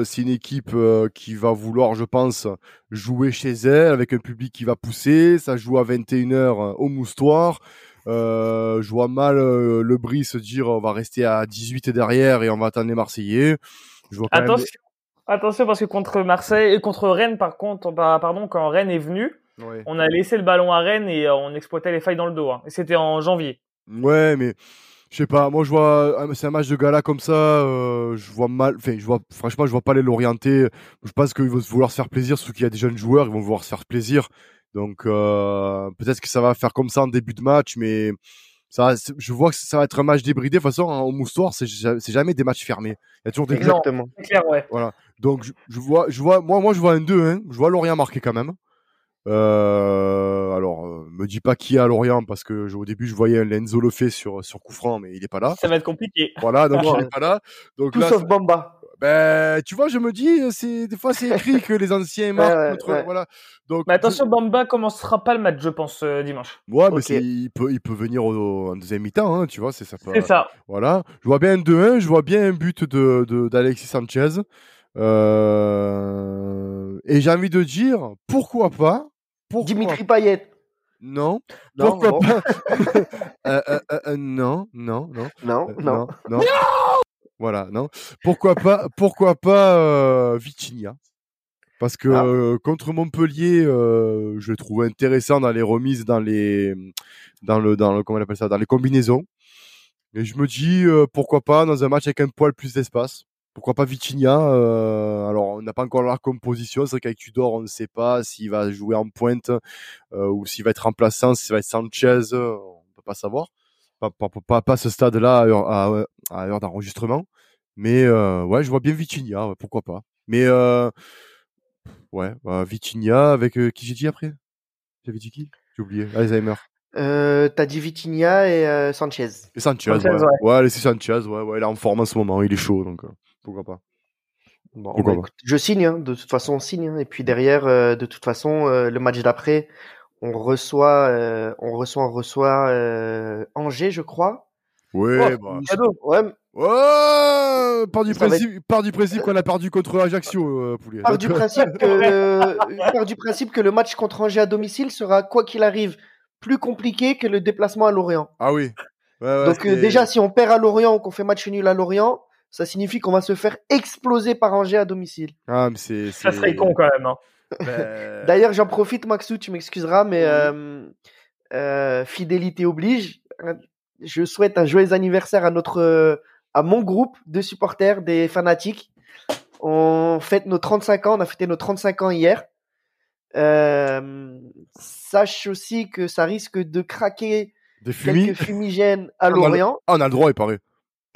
c'est une équipe qui va vouloir, je pense, jouer chez elle avec un public qui va pousser. Ça joue à 21h au moustoir. Euh, je vois mal le Brie se dire on va rester à 18 derrière et on va attendre les Marseillais. Attention, attention parce que contre Marseille et contre Rennes, par contre, bah, pardon, quand Rennes est venu, on a laissé le ballon à Rennes et euh, on exploitait les failles dans le dos. Hein. Et c'était en janvier. Ouais, mais je sais pas. Moi, je vois, c'est un match de gala comme ça. Euh, je vois mal. Enfin, je vois. Franchement, je vois pas les l'orienter. Je pense qu'ils vont vouloir se faire plaisir. Surtout qu'il y a des jeunes joueurs, ils vont vouloir se faire plaisir. Donc euh, peut-être que ça va faire comme ça en début de match, mais ça, je vois que ça va être un match débridé. De toute façon, hein, au moustoir, c'est jamais des matchs fermés. Il y a toujours des Exactement. Clair, ouais. Voilà. Donc je, vois, je vois, moi, moi, je vois un 2 hein. Je vois Lorient marqué quand même. Euh, alors, euh, me dis pas qui a Lorient parce que au début je voyais Lenzo le fait sur sur coup franc, mais il est pas là. Ça va être compliqué. Voilà, donc il est pas là. Donc Tout sauf Bamba. Ben, tu vois, je me dis, c'est des fois c'est écrit que les anciens marquent voilà. Donc, mais attention, Bamba commencera pas le match, je pense, euh, dimanche. Ouais, mais il peut, il peut venir au, en deuxième mi-temps, hein, tu vois, c'est ça. C'est ça. Voilà. Je vois bien un 2-1, je vois bien un but de d'Alexis Sanchez. Euh... Et j'ai envie de dire, pourquoi pas pourquoi... Dimitri Payet. Non. non pourquoi pas euh, euh, euh, Non, non, non. Non, non. non. non voilà, non? Pourquoi pas, pourquoi pas euh, Parce que ah. euh, contre Montpellier, euh, je le trouve intéressant dans les remises, dans les, dans le, dans le, comment on appelle ça, dans les combinaisons. Et je me dis euh, pourquoi pas dans un match avec un poil plus d'espace? Pourquoi pas Vitinha Alors on n'a pas encore la composition. C'est vrai qu'avec Tudor, on ne sait pas s'il va jouer en pointe ou s'il va être remplaçant, s'il va être Sanchez. on peut pas savoir pas, pas, pas, ce stade-là à, à, l'heure d'enregistrement. Mais euh, ouais, je vois bien Vitinha, pourquoi pas. Mais euh, ouais, bah, Vitinha avec euh, qui j'ai dit après? J'avais dit qui? J'ai oublié. Alzheimer. Euh, T'as dit Vitinha et Sanchez. Et Sanchez, ouais. Ouais, ouais c'est Sanchez, ouais, ouais, il est en forme en ce moment, il est chaud, donc pourquoi pas. Bon, bah, écoute, je signe, hein, de toute façon on signe, hein, et puis derrière, de toute façon, le match d'après, on reçoit, on reçoit, on reçoit Angers, je crois. Ouais, oh, bah. Ouais. Oh, part du principe, part du principe qu'on a perdu contre Ajaccio, euh, poulet. Part du principe que, part du principe que le match contre Angers à domicile sera quoi qu'il arrive plus compliqué que le déplacement à Lorient. Ah oui. Donc euh, déjà, si on perd à Lorient ou qu'on fait match nul à Lorient, ça signifie qu'on va se faire exploser par Angers à domicile. Ah, mais c'est. Ça serait con quand même. Hein. Ben, D'ailleurs, j'en profite, Maxou, tu m'excuseras, mais euh, euh, fidélité oblige. Je souhaite un joyeux anniversaire à notre, à mon groupe de supporters des fanatiques. On fête nos 35 ans, on a fêté nos 35 ans hier. Euh, sache aussi que ça risque de craquer Des quelques fumigènes à Lorient. Ah, on a le droit, il paraît.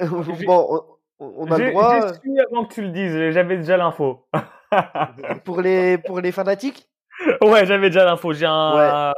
bon, on, a le droit. J'ai su avant que tu le dises, j'avais déjà l'info. pour les pour les fanatiques? Ouais, j'avais déjà l'info. J'ai un...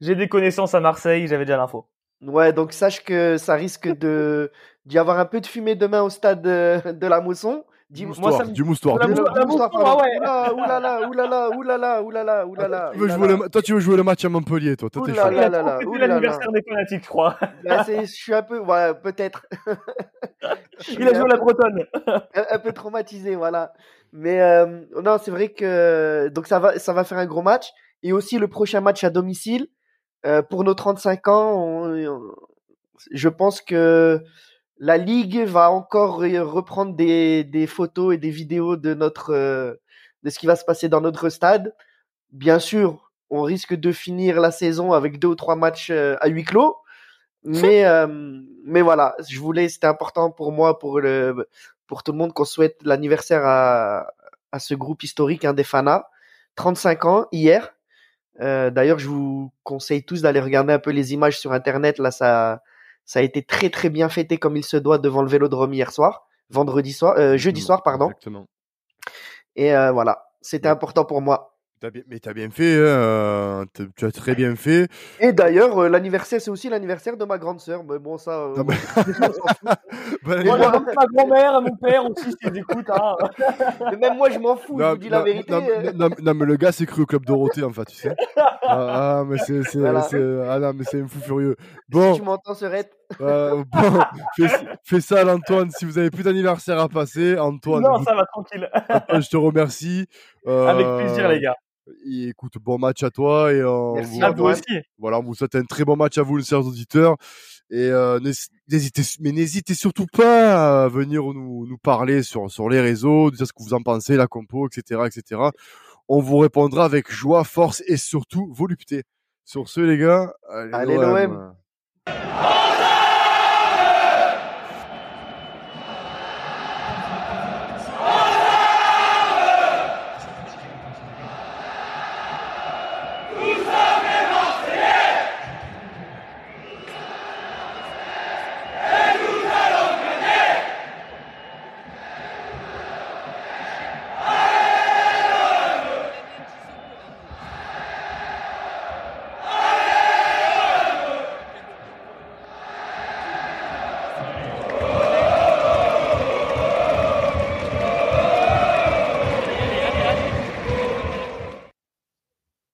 j'ai des connaissances à Marseille, j'avais déjà l'info. Ouais, donc sache que ça risque de d'y avoir un peu de fumée demain au stade de, la Mousson. Du moustoir, Moi, ça du moustoir. Du moustoir, ouais. Oulala, oulala, oulala, oulala, oulala, Tu veux jouer le, toi, tu veux jouer le match à Montpellier, toi. toi oulala, C'est l'anniversaire des fanatiques, je crois. Bah, je suis un peu, ouais, peut-être. Il a joué la Bretonne. un, peu traumatisé, voilà. Mais euh, non, c'est vrai que donc ça va, ça va faire un gros match. Et aussi le prochain match à domicile. Euh, pour nos 35 ans, je pense que la ligue va encore reprendre des, des, photos et des vidéos de notre euh, de ce qui va se passer dans notre stade. Bien sûr, on risque de finir la saison avec deux ou trois matchs euh, à huis clos, mais euh, mais voilà, je voulais, c'était important pour moi, pour le pour tout le monde qu'on souhaite l'anniversaire à à ce groupe historique hein, des Fana, 35 ans hier. D'ailleurs, je vous conseille tous d'aller regarder un peu les images sur internet. Là, ça ça a été très très bien fêté comme il se doit devant le Vélodrome hier soir, vendredi soir, euh, jeudi soir pardon. Exactement. Et euh, voilà, c'était important pour moi mais t'as bien fait, hein, tu as très bien fait. Et d'ailleurs, euh, l'anniversaire, c'est aussi l'anniversaire de ma grande sœur. Mais bon, ça. Euh, bah, ma grand-mère, mon père aussi, s'ils écoutent. Hein. mais même moi, je m'en fous, je vous dis la vérité. Euh. Non, mais le gars s'est cru au club Dorothée, en fait, tu sais. Ah, ah mais c'est ah, non, mais c'est un fou furieux. Bon. Si tu m'entends, Serette. bon, fais, ça, Antoine. Si vous avez plus d'anniversaire à passer, Antoine. Non, ça va tranquille. je te remercie. Avec plaisir, les gars écoute, bon match à toi et Merci à vous aussi. Voilà, on vous souhaite un très bon match à vous, les chers auditeurs. Et euh, n'hésitez, mais n'hésitez surtout pas à venir nous, nous parler sur sur les réseaux, dire ce que vous en pensez, la compo, etc., etc. On vous répondra avec joie, force et surtout volupté. Sur ce, les gars, allez, allez l'OM.